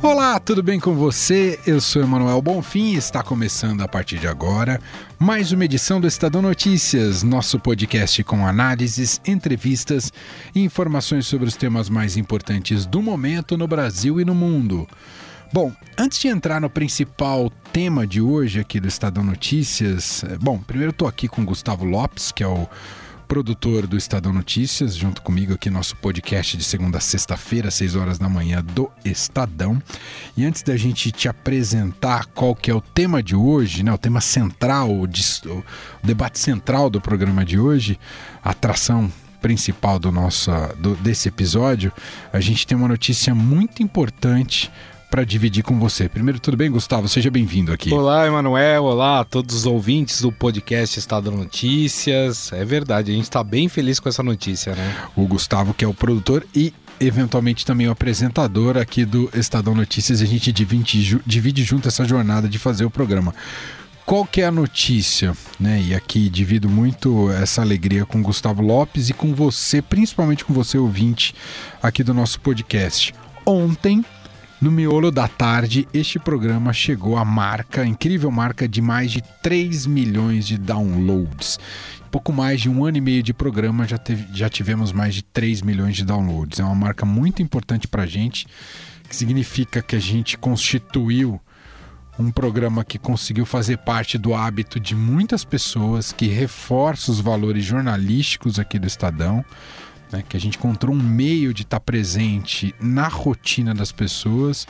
Olá, tudo bem com você? Eu sou Emanuel Bonfim e está começando a partir de agora mais uma edição do Estadão Notícias, nosso podcast com análises, entrevistas e informações sobre os temas mais importantes do momento no Brasil e no mundo. Bom, antes de entrar no principal tema de hoje aqui do Estadão Notícias, eh, bom, primeiro estou aqui com Gustavo Lopes, que é o produtor do Estadão Notícias, junto comigo aqui nosso podcast de segunda a sexta-feira, 6 horas da manhã do Estadão. E antes da gente te apresentar qual que é o tema de hoje, né, o tema central, o, o debate central do programa de hoje, a atração principal do nosso do, desse episódio, a gente tem uma notícia muito importante para dividir com você. Primeiro, tudo bem, Gustavo? Seja bem-vindo aqui. Olá, Emanuel. Olá a todos os ouvintes do podcast Estado Notícias. É verdade, a gente está bem feliz com essa notícia, né? O Gustavo, que é o produtor e eventualmente também o apresentador aqui do Estadão Notícias, a gente divide, divide junto essa jornada de fazer o programa. Qual que é a notícia? Né? E aqui divido muito essa alegria com Gustavo Lopes e com você, principalmente com você, ouvinte, aqui do nosso podcast. Ontem, no miolo da tarde, este programa chegou à marca, incrível marca de mais de 3 milhões de downloads. Pouco mais de um ano e meio de programa já, teve, já tivemos mais de 3 milhões de downloads. É uma marca muito importante para a gente, que significa que a gente constituiu um programa que conseguiu fazer parte do hábito de muitas pessoas, que reforça os valores jornalísticos aqui do Estadão né? que a gente encontrou um meio de estar tá presente na rotina das pessoas.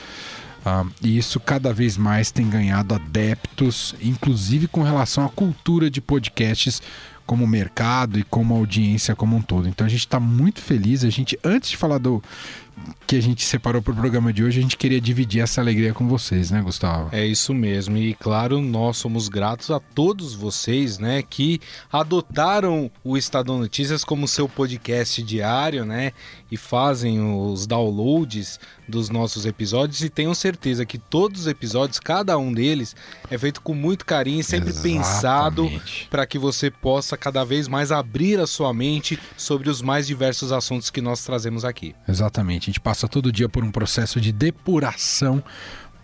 Uh, e isso cada vez mais tem ganhado adeptos, inclusive com relação à cultura de podcasts como mercado e como audiência como um todo. Então a gente está muito feliz. A gente, antes de falar do que a gente separou para o programa de hoje, a gente queria dividir essa alegria com vocês, né, Gustavo? É isso mesmo. E claro, nós somos gratos a todos vocês, né, que adotaram o Estadão Notícias como seu podcast diário, né, e fazem os downloads dos nossos episódios e tenham certeza que todos os episódios, cada um deles, é feito com muito carinho e sempre Exatamente. pensado para que você possa cada vez mais abrir a sua mente sobre os mais diversos assuntos que nós trazemos aqui. Exatamente. A gente passa todo dia por um processo de depuração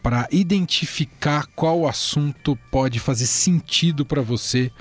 para identificar qual assunto pode fazer sentido para você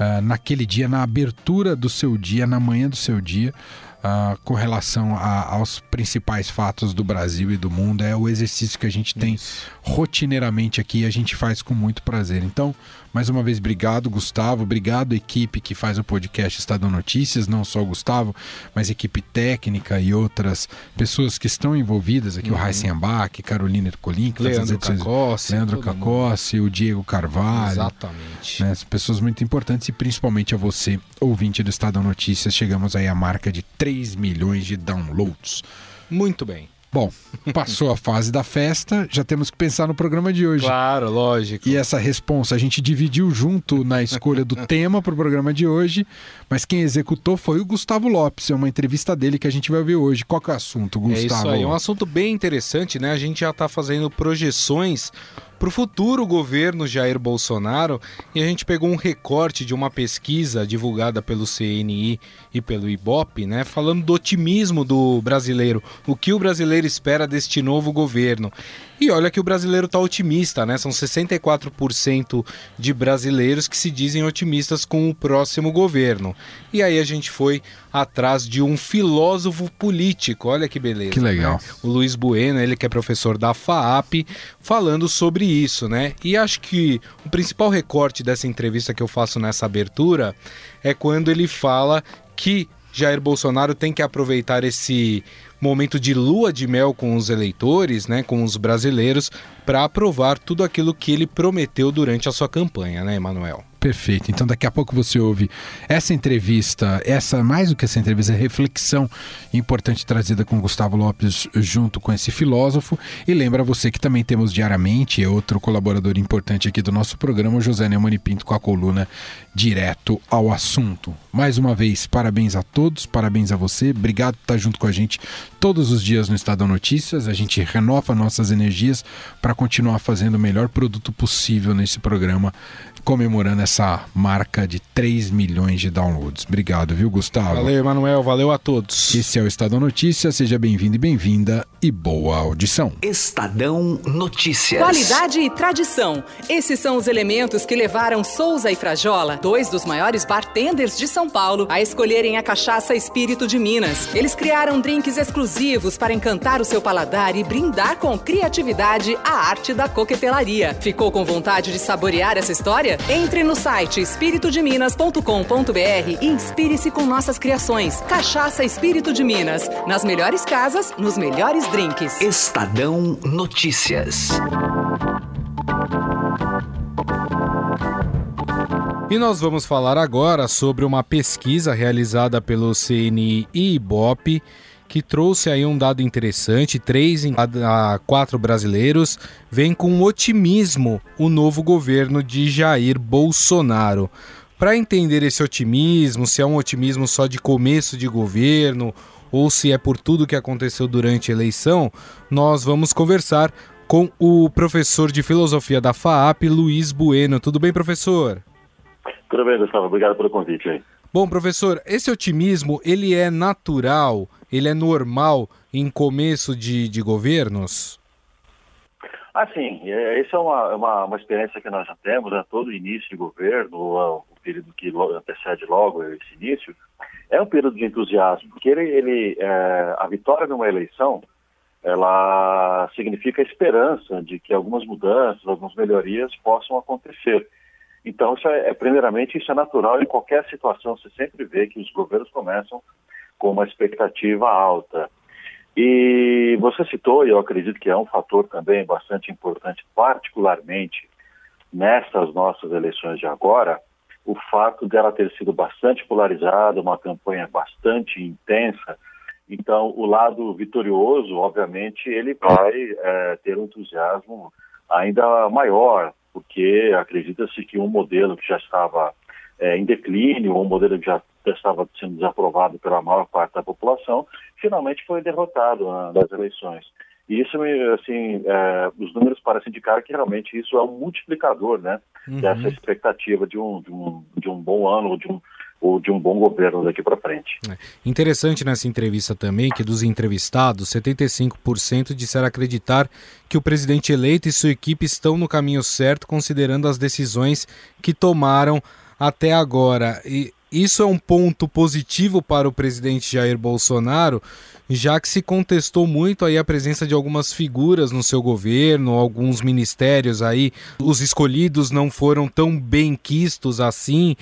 uh, naquele dia, na abertura do seu dia, na manhã do seu dia. Uh, com relação a, aos principais fatos do Brasil e do mundo. É o exercício que a gente tem Isso. rotineiramente aqui e a gente faz com muito prazer. Então, mais uma vez, obrigado, Gustavo. Obrigado, equipe que faz o podcast Estadão Notícias, não só o Gustavo, mas equipe técnica e outras pessoas que estão envolvidas aqui, uhum. o Heisen Ambach, Carolina Ercolim, que Leandro edições. Cacossi, Leandro Cacossi, o Diego Carvalho. Exatamente. Né, pessoas muito importantes e principalmente a você, ouvinte do Estadão Notícias. Chegamos aí à marca de 3 milhões de downloads. Muito bem. Bom, passou a fase da festa, já temos que pensar no programa de hoje. Claro, lógico. E essa responsa a gente dividiu junto na escolha do tema para o programa de hoje, mas quem executou foi o Gustavo Lopes. É uma entrevista dele que a gente vai ver hoje. Qual que é o assunto, Gustavo? É isso aí, é um assunto bem interessante, né? A gente já está fazendo projeções para o futuro governo Jair Bolsonaro e a gente pegou um recorte de uma pesquisa divulgada pelo CNI e pelo IBOP, né, falando do otimismo do brasileiro, o que o brasileiro espera deste novo governo. E olha que o brasileiro está otimista, né? São 64% de brasileiros que se dizem otimistas com o próximo governo. E aí a gente foi atrás de um filósofo político, olha que beleza. Que legal. Né? O Luiz Bueno, ele que é professor da FAAP, falando sobre isso, né? E acho que o principal recorte dessa entrevista que eu faço nessa abertura é quando ele fala que Jair Bolsonaro tem que aproveitar esse momento de lua de mel com os eleitores, né, com os brasileiros, para aprovar tudo aquilo que ele prometeu durante a sua campanha, né, Emanuel? Perfeito. Então daqui a pouco você ouve essa entrevista, essa mais do que essa entrevista, é reflexão importante trazida com Gustavo Lopes junto com esse filósofo. E lembra você que também temos diariamente outro colaborador importante aqui do nosso programa, José Neumani Pinto, com a coluna Direto ao Assunto. Mais uma vez, parabéns a todos, parabéns a você, obrigado por estar junto com a gente todos os dias no Estadão Notícias. A gente renova nossas energias para continuar fazendo o melhor produto possível nesse programa, comemorando essa marca de 3 milhões de downloads. Obrigado, viu, Gustavo? Valeu, Emanuel. Valeu a todos. Esse é o Estadão Notícias. Seja bem-vindo e bem-vinda e boa audição. Estadão Notícias. Qualidade e tradição. Esses são os elementos que levaram Souza e Frajola, dois dos maiores bartenders de São Paulo, a escolherem a cachaça Espírito de Minas. Eles criaram drinks exclusivos para encantar o seu paladar e brindar com criatividade a arte da coquetelaria. Ficou com vontade de saborear essa história? Entre no site espiritodeminas.com.br e inspire-se com nossas criações. Cachaça Espírito de Minas. Nas melhores casas, nos melhores drinks. Estadão Notícias. E nós vamos falar agora sobre uma pesquisa realizada pelo CNI e Ibope que trouxe aí um dado interessante: três em cada quatro brasileiros vem com otimismo o novo governo de Jair Bolsonaro. Para entender esse otimismo, se é um otimismo só de começo de governo ou se é por tudo que aconteceu durante a eleição, nós vamos conversar com o professor de filosofia da FAAP, Luiz Bueno. Tudo bem, professor? Tudo bem, Gustavo. Obrigado pelo convite aí. Bom, professor, esse otimismo, ele é natural, ele é normal em começo de, de governos? Ah, sim. É, essa é uma, uma, uma, experiência que nós já temos, né? todo início de governo, o período que antecede logo esse início, é um período de entusiasmo, porque ele, ele é, a vitória numa eleição, ela significa a esperança de que algumas mudanças, algumas melhorias possam acontecer. Então, isso é, é, primeiramente, isso é natural em qualquer situação. Você sempre vê que os governos começam com uma expectativa alta. E você citou, e eu acredito que é um fator também bastante importante, particularmente nessas nossas eleições de agora, o fato dela ter sido bastante polarizada, uma campanha bastante intensa. Então, o lado vitorioso, obviamente, ele vai é, ter um entusiasmo ainda maior porque acredita-se que um modelo que já estava é, em declínio, um modelo que já estava sendo desaprovado pela maior parte da população, finalmente foi derrotado nas eleições. E isso, assim, é, os números parecem indicar que realmente isso é um multiplicador, né, uhum. dessa expectativa de um, de um, de um bom ano, de um, ou de um bom governo daqui para frente. É. Interessante nessa entrevista também que dos entrevistados, 75% disseram acreditar que o presidente eleito e sua equipe estão no caminho certo, considerando as decisões que tomaram até agora. E isso é um ponto positivo para o presidente Jair Bolsonaro, já que se contestou muito aí a presença de algumas figuras no seu governo, alguns ministérios aí, os escolhidos não foram tão bem quistos assim.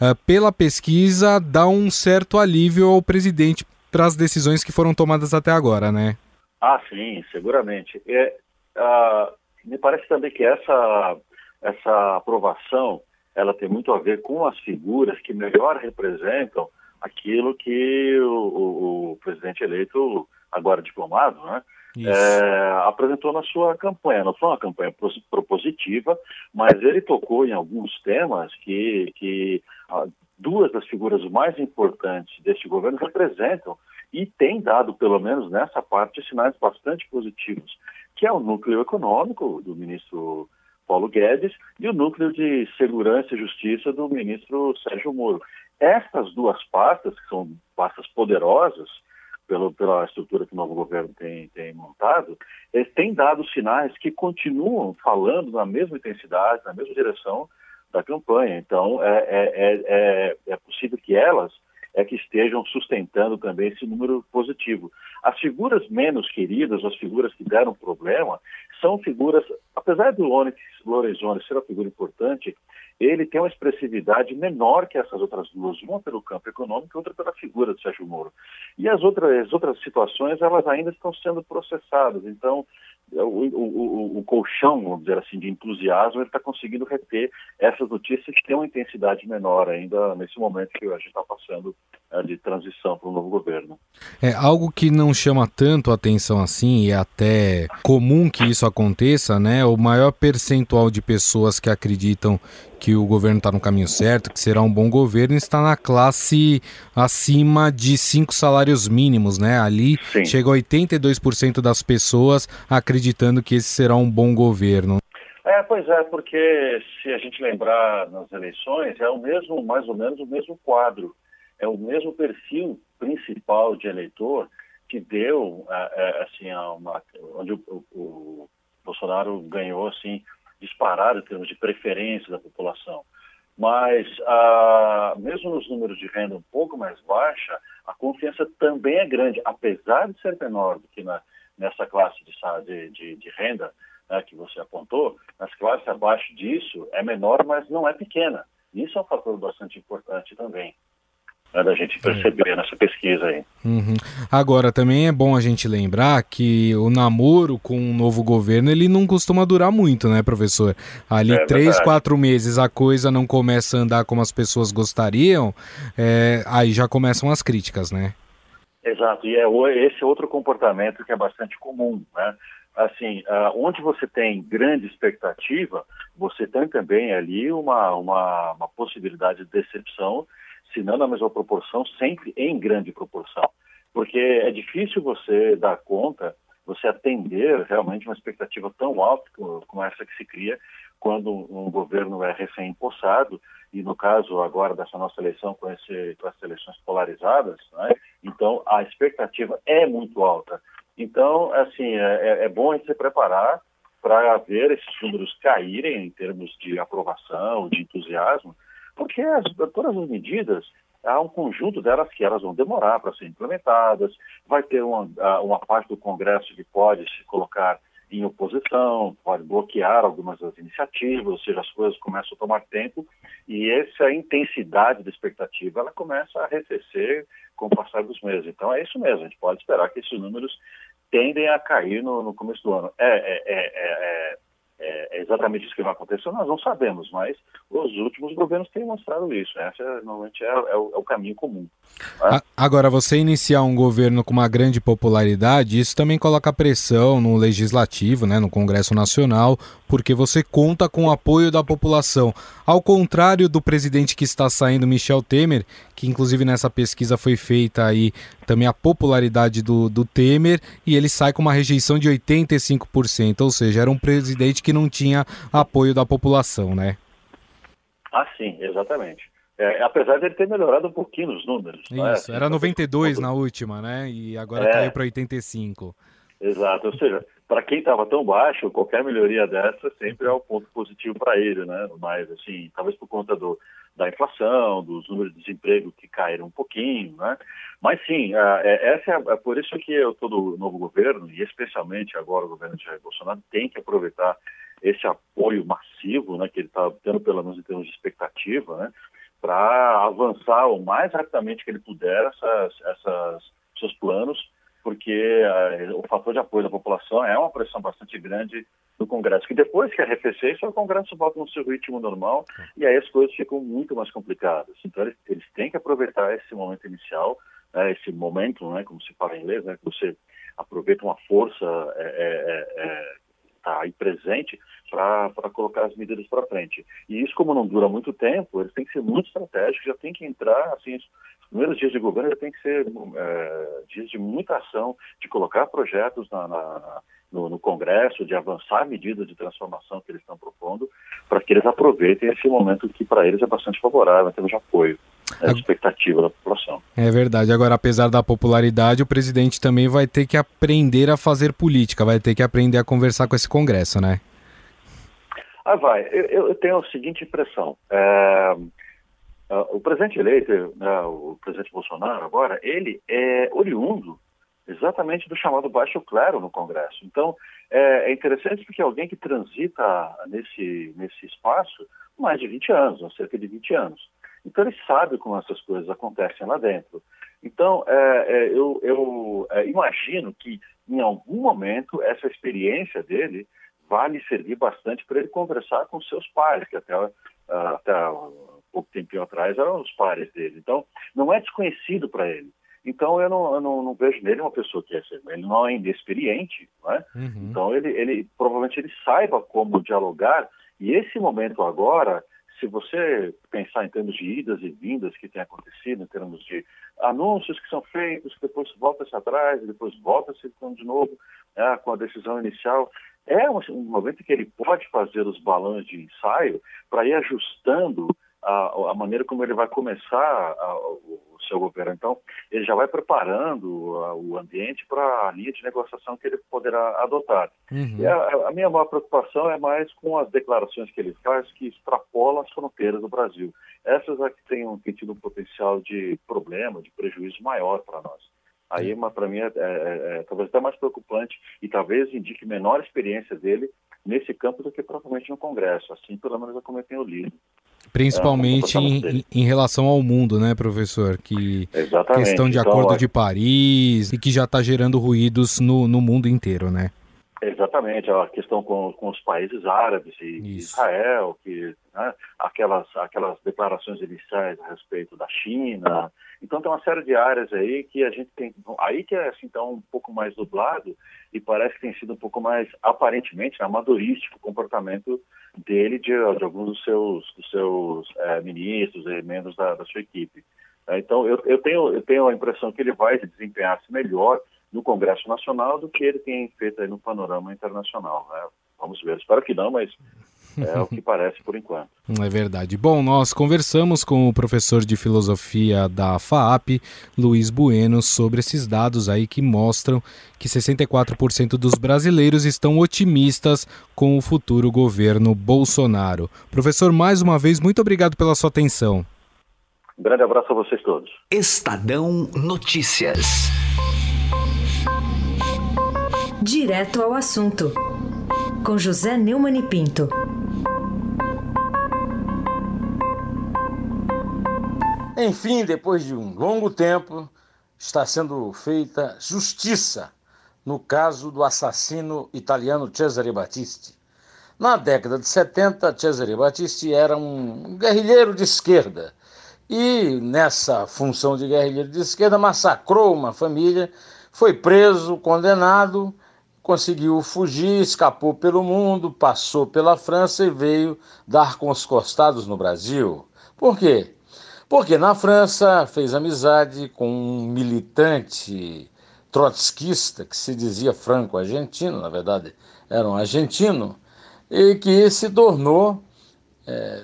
Uh, pela pesquisa, dá um certo alívio ao presidente para as decisões que foram tomadas até agora, né? Ah, sim, seguramente. É, uh, me parece também que essa, essa aprovação ela tem muito a ver com as figuras que melhor representam aquilo que o, o, o presidente eleito, agora diplomado, né, é, apresentou na sua campanha. Não foi uma campanha propositiva, mas ele tocou em alguns temas que, que duas das figuras mais importantes deste governo representam e tem dado, pelo menos nessa parte, sinais bastante positivos, que é o núcleo econômico do ministro Paulo Guedes e o núcleo de segurança e justiça do ministro Sérgio Moro. Essas duas pastas, que são pastas poderosas pelo, pela estrutura que o novo governo tem, tem montado, eles têm dado sinais que continuam falando na mesma intensidade, na mesma direção da campanha. Então, é, é, é, é possível que elas é que estejam sustentando também esse número positivo. As figuras menos queridas, as figuras que deram problema, são figuras, apesar do Onyx Lorenzoni ser uma figura importante, ele tem uma expressividade menor que essas outras duas, uma pelo campo econômico e outra pela figura de Sérgio Moro. E as outras, as outras situações, elas ainda estão sendo processadas. Então, o, o, o, colchão, vamos dizer assim, de entusiasmo, ele está conseguindo reter essas notícias que têm uma intensidade menor ainda nesse momento que a gente está passando é, de transição para um novo governo. É algo que não chama tanto atenção assim, e é até comum que isso aconteça, né? O maior percentual de pessoas que acreditam que o governo está no caminho certo, que será um bom governo, está na classe acima de cinco salários mínimos, né? Ali Sim. chega 82% das pessoas acreditando que esse será um bom governo. É, pois é, porque se a gente lembrar nas eleições, é o mesmo, mais ou menos o mesmo quadro, é o mesmo perfil principal de eleitor que deu, assim, uma, onde o, o, Bolsonaro ganhou, assim, disparado em termos de preferência da população. Mas, mesmo nos números de renda um pouco mais baixa, a confiança também é grande, apesar de ser menor do que na, nessa classe de, de, de renda né, que você apontou, nas classes abaixo disso é menor, mas não é pequena. Isso é um fator bastante importante também né, da gente perceber é. nessa pesquisa aí. Uhum. Agora, também é bom a gente lembrar que o namoro com um novo governo, ele não costuma durar muito, né, professor? Ali, é três, verdade. quatro meses, a coisa não começa a andar como as pessoas gostariam, é, aí já começam as críticas, né? Exato, e é esse outro comportamento que é bastante comum, né? Assim, uh, onde você tem grande expectativa, você tem também ali uma, uma, uma possibilidade de decepção se não na mesma proporção, sempre em grande proporção. Porque é difícil você dar conta, você atender realmente uma expectativa tão alta como essa que se cria quando um governo é recém-impossado, e no caso agora dessa nossa eleição com, esse, com essas eleições polarizadas, né? então a expectativa é muito alta. Então, assim, é, é bom a gente se preparar para ver esses números caírem em termos de aprovação, de entusiasmo, porque as, todas as medidas, há um conjunto delas que elas vão demorar para serem implementadas, vai ter uma, uma parte do Congresso que pode se colocar em oposição, pode bloquear algumas das iniciativas, ou seja, as coisas começam a tomar tempo e essa intensidade da expectativa ela começa a arrefecer com o passar dos meses. Então é isso mesmo, a gente pode esperar que esses números tendem a cair no, no começo do ano. É, é, é, é, é, é exatamente isso que vai acontecer, nós não sabemos, mas os últimos governos têm mostrado isso. Esse é, normalmente é, é, o, é o, caminho comum. Né? Agora, você iniciar um governo com uma grande popularidade, isso também coloca pressão no legislativo, né, no Congresso Nacional, porque você conta com o apoio da população. Ao contrário do presidente que está saindo, Michel Temer, que inclusive nessa pesquisa foi feita aí também a popularidade do, do Temer, e ele sai com uma rejeição de 85%, ou seja, era um presidente que não tinha apoio da população, né? Ah, sim, exatamente. É, apesar de ele ter melhorado um pouquinho os números. É? Isso, era 92 na última, né? E agora é, caiu para 85. Exato, ou seja, para quem estava tão baixo, qualquer melhoria dessa sempre é um ponto positivo para ele, né? Mas, assim, talvez por conta do, da inflação, dos números de desemprego que caíram um pouquinho, né? Mas, sim, é, essa é, é por isso que eu, todo novo governo, e especialmente agora o governo de Jair Bolsonaro, tem que aproveitar esse apoio massivo, né, que ele está tendo, pelo menos em termos de expectativa, né? Para avançar o mais rapidamente que ele puder essas, essas seus planos porque uh, o fator de apoio da população é uma pressão bastante grande no Congresso, que depois que arrefecer, isso o Congresso volta no seu ritmo normal e aí as coisas ficam muito mais complicadas. Então eles, eles têm que aproveitar esse momento inicial, né, esse momento, né, como se fala em inglês, né, que você aproveita uma força é, é, é, aí presente para colocar as medidas para frente. E isso, como não dura muito tempo, eles têm que ser muito estratégicos, já tem que entrar, assim, primeiros dias de governo tem que ser é, dias de muita ação, de colocar projetos na, na, no, no, Congresso, de avançar medidas de transformação que eles estão propondo, para que eles aproveitem esse momento que para eles é bastante favorável em termos de apoio. É a expectativa da população. É verdade. Agora, apesar da popularidade, o presidente também vai ter que aprender a fazer política, vai ter que aprender a conversar com esse Congresso, né? Ah, vai. Eu, eu tenho a seguinte impressão. É, Uh, o presidente eleito, uh, o presidente Bolsonaro agora, ele é oriundo exatamente do chamado baixo clero no Congresso. Então, é, é, interessante porque alguém que transita nesse, nesse espaço mais de 20 anos, ou cerca de 20 anos. Então, ele sabe como essas coisas acontecem lá dentro. Então, é, é, eu, eu é, imagino que em algum momento, essa experiência dele vai lhe servir bastante para ele conversar com seus pais, que até, uh, até pouco tempo atrás eram os pares dele. Então, não é desconhecido para ele. Então, eu, não, eu não, não, vejo nele uma pessoa que é ele não é inexperiente, né? Uhum. então ele, ele provavelmente ele saiba como dialogar. E esse momento agora, se você pensar em termos de idas e vindas que tem acontecido, em termos de anúncios que são feitos, depois volta-se atrás, depois volta-se de novo né, com a decisão inicial, é um momento que ele pode fazer os balões de ensaio para ir ajustando a, a, maneira como ele vai começar a, o seu governo. Então, ele já vai preparando a, o ambiente para a linha de negociação que ele poderá adotar. Uhum. A, a, minha maior preocupação é mais com as declarações que ele faz que extrapolam as fronteiras do Brasil. Essas é que têm, têm tido um potencial de problema, de prejuízo maior para nós. Aí, para mim, é, é, é, é, talvez até mais preocupante e talvez indique menor experiência dele nesse campo do que provavelmente no Congresso. Assim, pelo menos é como eu tenho lido. Principalmente é, em, em, relação ao mundo, né, professor? Que Exatamente. questão de então, Acordo é... de Paris e que já está gerando ruídos no, no mundo inteiro, né? Exatamente, a questão com, com os países árabes e Isso. Israel, que né, aquelas, aquelas declarações iniciais a respeito da China. Então tem uma série de áreas aí que a gente tem. Aí que é assim, então, um pouco mais dublado e parece que tem sido um pouco mais, aparentemente, amadorístico o comportamento dele de, de alguns dos seus, dos seus é, ministros e membros da, da sua equipe. É, então eu, eu, tenho, eu tenho a impressão que ele vai desempenhar-se melhor no Congresso Nacional do que ele tem feito no panorama internacional. Né? Vamos ver, espero que não, mas é o que parece por enquanto. É verdade. Bom, nós conversamos com o professor de filosofia da FAAP, Luiz Bueno, sobre esses dados aí que mostram que 64% dos brasileiros estão otimistas com o futuro governo Bolsonaro. Professor, mais uma vez, muito obrigado pela sua atenção. Um grande abraço a vocês todos. Estadão Notícias. Direto ao assunto, com José Neumann e Pinto. Enfim, depois de um longo tempo, está sendo feita justiça no caso do assassino italiano Cesare Battisti. Na década de 70, Cesare Battisti era um guerrilheiro de esquerda e, nessa função de guerrilheiro de esquerda, massacrou uma família, foi preso, condenado conseguiu fugir, escapou pelo mundo, passou pela França e veio dar com os costados no Brasil. Por quê? Porque na França fez amizade com um militante trotskista que se dizia franco-argentino, na verdade era um argentino, e que se tornou, é,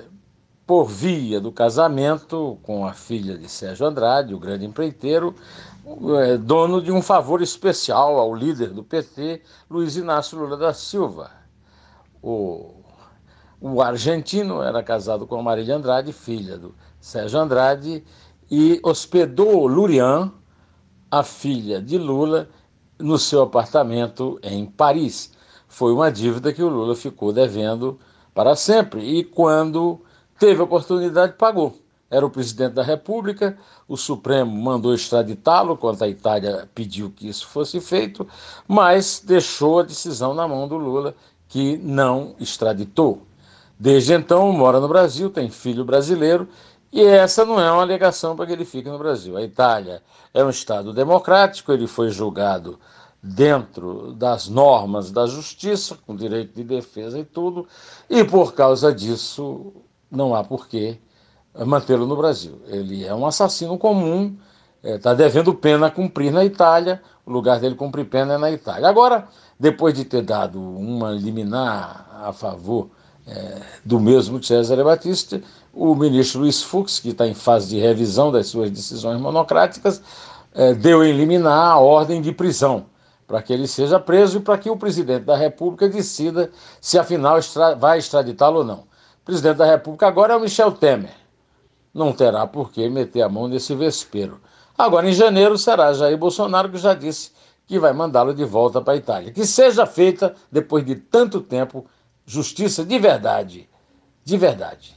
por via do casamento com a filha de Sérgio Andrade, o grande empreiteiro, é, dono de um favor especial ao líder do PT, Luiz Inácio Lula da Silva. O, o argentino era casado com a Marília Andrade, filha do Sérgio Andrade, e hospedou Lurian, a filha de Lula, no seu apartamento em Paris. Foi uma dívida que o Lula ficou devendo para sempre e, quando teve oportunidade, pagou era o presidente da República, o Supremo mandou extraditá-lo, quando a Itália pediu que isso fosse feito, mas deixou a decisão na mão do Lula, que não extraditou. Desde então, mora no Brasil, tem filho brasileiro, e essa não é uma alegação para que ele fique no Brasil. A Itália é um Estado democrático, ele foi julgado dentro das normas da justiça, com direito de defesa e tudo, e por causa disso não há porquê mantê-lo no Brasil. Ele é um assassino comum, está é, devendo pena cumprir na Itália, o lugar dele cumprir pena é na Itália. Agora, depois de ter dado uma liminar a favor é, do mesmo Cesare Batista, o ministro Luiz Fux, que está em fase de revisão das suas decisões monocráticas, é, deu em liminar a ordem de prisão para que ele seja preso e para que o presidente da República decida se afinal extra vai extraditá-lo ou não. O presidente da República agora é o Michel Temer não terá por que meter a mão nesse vespeiro. Agora, em janeiro, será Jair Bolsonaro que já disse que vai mandá-lo de volta para a Itália. Que seja feita, depois de tanto tempo, justiça de verdade. De verdade.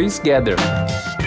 2 Gather.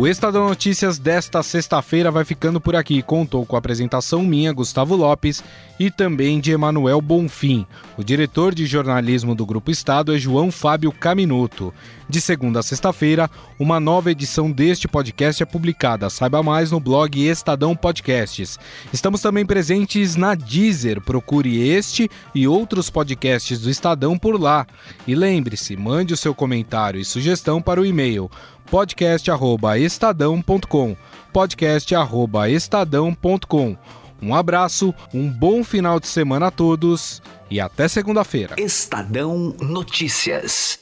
O Estadão Notícias desta sexta-feira vai ficando por aqui. Contou com a apresentação minha, Gustavo Lopes, e também de Emanuel Bonfim. O diretor de jornalismo do Grupo Estado é João Fábio Caminuto. De segunda a sexta-feira, uma nova edição deste podcast é publicada. Saiba mais no blog Estadão Podcasts. Estamos também presentes na Deezer. Procure este e outros podcasts do Estadão por lá. E lembre-se, mande o seu comentário e sugestão para o e-mail podcast@estadão.com. podcast@estadão.com. Um abraço, um bom final de semana a todos e até segunda-feira. Estadão Notícias.